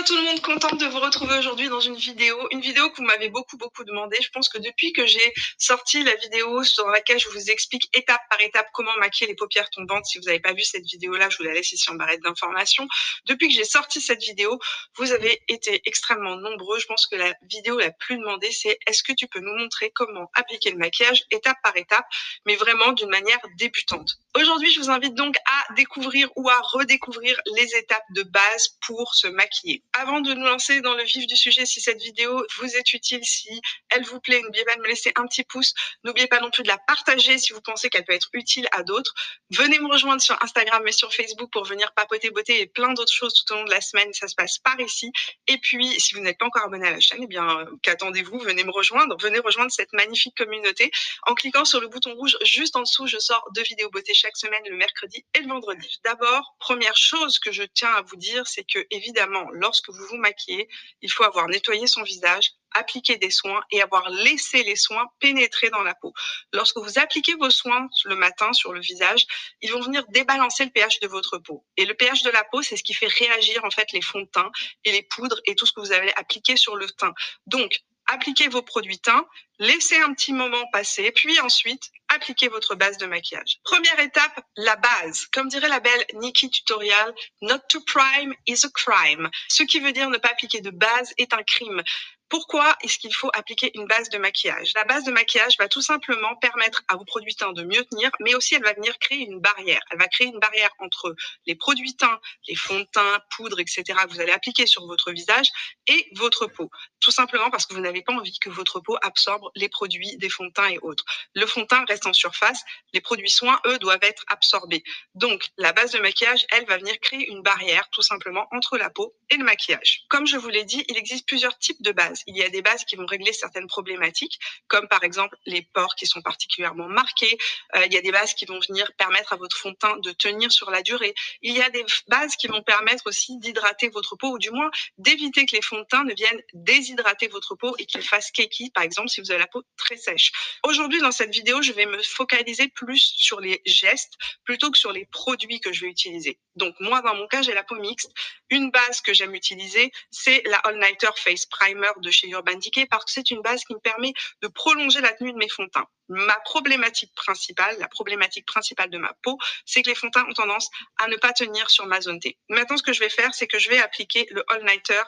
Hello tout le monde, contente de vous retrouver aujourd'hui dans une vidéo, une vidéo que vous m'avez beaucoup beaucoup demandé. Je pense que depuis que j'ai sorti la vidéo sur laquelle je vous explique étape par étape comment maquiller les paupières tombantes, si vous n'avez pas vu cette vidéo-là, je vous la laisse ici en barrette d'informations. Depuis que j'ai sorti cette vidéo, vous avez été extrêmement nombreux. Je pense que la vidéo la plus demandée, c'est est-ce que tu peux nous montrer comment appliquer le maquillage étape par étape, mais vraiment d'une manière débutante? Aujourd'hui, je vous invite donc à découvrir ou à redécouvrir les étapes de base pour se maquiller. Avant de nous lancer dans le vif du sujet, si cette vidéo vous est utile, si elle vous plaît, n'oubliez pas de me laisser un petit pouce. N'oubliez pas non plus de la partager si vous pensez qu'elle peut être utile à d'autres. Venez me rejoindre sur Instagram et sur Facebook pour venir papoter beauté et plein d'autres choses tout au long de la semaine. Ça se passe par ici. Et puis, si vous n'êtes pas encore abonné à la chaîne, eh bien, qu'attendez-vous? Venez me rejoindre. Venez rejoindre cette magnifique communauté en cliquant sur le bouton rouge juste en dessous. Je sors deux vidéos beauté chaque semaine, le mercredi et le vendredi. D'abord, première chose que je tiens à vous dire, c'est que évidemment, lorsque vous vous maquillez, il faut avoir nettoyé son visage, appliquer des soins et avoir laissé les soins pénétrer dans la peau. Lorsque vous appliquez vos soins le matin sur le visage, ils vont venir débalancer le pH de votre peau. Et le pH de la peau, c'est ce qui fait réagir en fait les fonds de teint et les poudres et tout ce que vous avez appliqué sur le teint. Donc, appliquez vos produits teints, laissez un petit moment passer, puis ensuite, appliquez votre base de maquillage. Première étape, la base. Comme dirait la belle Nikki Tutorial, not to prime is a crime. Ce qui veut dire ne pas appliquer de base est un crime. Pourquoi est-ce qu'il faut appliquer une base de maquillage? La base de maquillage va tout simplement permettre à vos produits teints de mieux tenir, mais aussi elle va venir créer une barrière. Elle va créer une barrière entre les produits teints, les fonds de teint, poudre, etc. que vous allez appliquer sur votre visage et votre peau. Tout simplement parce que vous n'avez pas envie que votre peau absorbe les produits des fonds de teint et autres. Le fond de teint reste en surface, les produits soins, eux, doivent être absorbés. Donc, la base de maquillage, elle, va venir créer une barrière tout simplement entre la peau et le maquillage. Comme je vous l'ai dit, il existe plusieurs types de bases. Il y a des bases qui vont régler certaines problématiques, comme par exemple les pores qui sont particulièrement marqués. Euh, il y a des bases qui vont venir permettre à votre fond de teint de tenir sur la durée. Il y a des bases qui vont permettre aussi d'hydrater votre peau, ou du moins d'éviter que les fonds de teint ne viennent déshydrater votre peau et qu'ils fassent keki, par exemple, si vous avez peau très sèche. Aujourd'hui, dans cette vidéo, je vais me focaliser plus sur les gestes plutôt que sur les produits que je vais utiliser. Donc, moi, dans mon cas, j'ai la peau mixte. Une base que j'aime utiliser, c'est la All Nighter Face Primer de chez Urban Decay parce que c'est une base qui me permet de prolonger la tenue de mes fonds de teint. Ma problématique principale, la problématique principale de ma peau, c'est que les fonds de teint ont tendance à ne pas tenir sur ma zone T. Maintenant, ce que je vais faire, c'est que je vais appliquer le All Nighter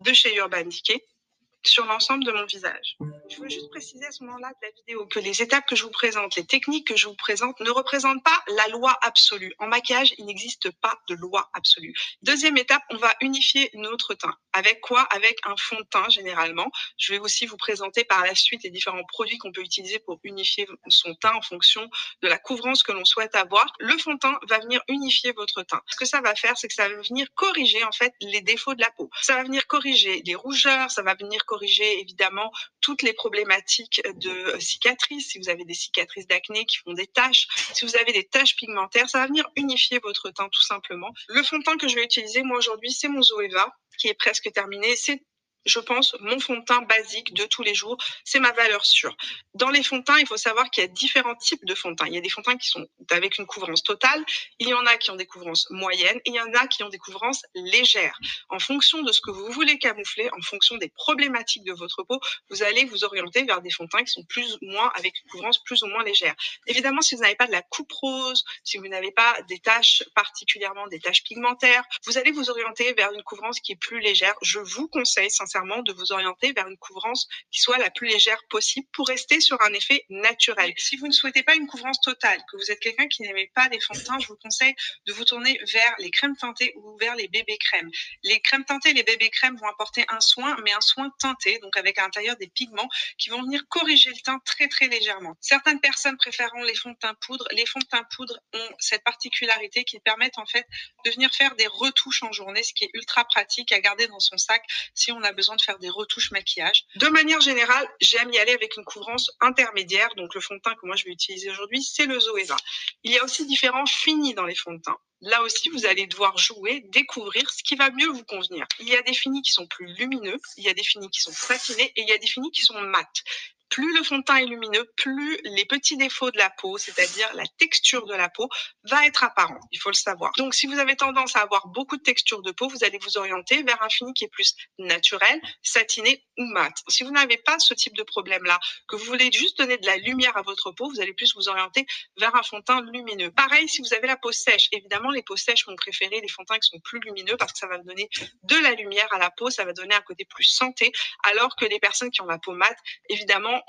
de chez Urban Decay sur l'ensemble de mon visage. Je veux juste préciser à ce moment-là de la vidéo que les étapes que je vous présente, les techniques que je vous présente ne représentent pas la loi absolue. En maquillage, il n'existe pas de loi absolue. Deuxième étape, on va unifier notre teint. Avec quoi? Avec un fond de teint généralement. Je vais aussi vous présenter par la suite les différents produits qu'on peut utiliser pour unifier son teint en fonction de la couvrance que l'on souhaite avoir. Le fond de teint va venir unifier votre teint. Ce que ça va faire, c'est que ça va venir corriger en fait les défauts de la peau. Ça va venir corriger les rougeurs, ça va venir corriger évidemment toutes les problématiques de euh, cicatrices. Si vous avez des cicatrices d'acné qui font des taches, si vous avez des taches pigmentaires, ça va venir unifier votre teint tout simplement. Le fond de teint que je vais utiliser moi aujourd'hui, c'est mon Zoeva qui est presque terminé. C'est je pense, mon fond de teint basique de tous les jours. C'est ma valeur sûre. Dans les fonds de teint, il faut savoir qu'il y a différents types de fonds de teint. Il y a des fonds de teint qui sont avec une couvrance totale. Il y en a qui ont des couvrances moyennes et il y en a qui ont des couvrances légères. En fonction de ce que vous voulez camoufler, en fonction des problématiques de votre peau, vous allez vous orienter vers des fonds de teint qui sont plus ou moins avec une couvrance plus ou moins légère. Évidemment, si vous n'avez pas de la coupe rose, si vous n'avez pas des taches particulièrement des taches pigmentaires, vous allez vous orienter vers une couvrance qui est plus légère. Je vous conseille sincèrement de vous orienter vers une couvrance qui soit la plus légère possible pour rester sur un effet naturel. Si vous ne souhaitez pas une couvrance totale, que vous êtes quelqu'un qui n'aimait pas les fonds de teint, je vous conseille de vous tourner vers les crèmes teintées ou vers les bébés crèmes. Les crèmes teintées, les bébés crèmes vont apporter un soin, mais un soin teinté, donc avec à l'intérieur des pigments qui vont venir corriger le teint très très légèrement. Certaines personnes préféreront les fonds de teint poudre. Les fonds de teint poudre ont cette particularité qui permettent en fait de venir faire des retouches en journée, ce qui est ultra pratique à garder dans son sac si on a besoin de faire des retouches maquillage. De manière générale, j'aime y aller avec une couvrance intermédiaire. Donc le fond de teint que moi je vais utiliser aujourd'hui, c'est le Zoeva. Il y a aussi différents finis dans les fonds de teint. Là aussi, vous allez devoir jouer, découvrir ce qui va mieux vous convenir. Il y a des finis qui sont plus lumineux, il y a des finis qui sont satinés et il y a des finis qui sont mat plus le fond de teint est lumineux, plus les petits défauts de la peau, c'est-à-dire la texture de la peau, va être apparent. Il faut le savoir. Donc, si vous avez tendance à avoir beaucoup de texture de peau, vous allez vous orienter vers un fini qui est plus naturel, satiné ou mat. Si vous n'avez pas ce type de problème-là, que vous voulez juste donner de la lumière à votre peau, vous allez plus vous orienter vers un fond de teint lumineux. Pareil, si vous avez la peau sèche, évidemment, les peaux sèches vont préférer les fonds de teint qui sont plus lumineux parce que ça va donner de la lumière à la peau, ça va donner un côté plus santé, alors que les personnes qui ont la peau mate, évidemment,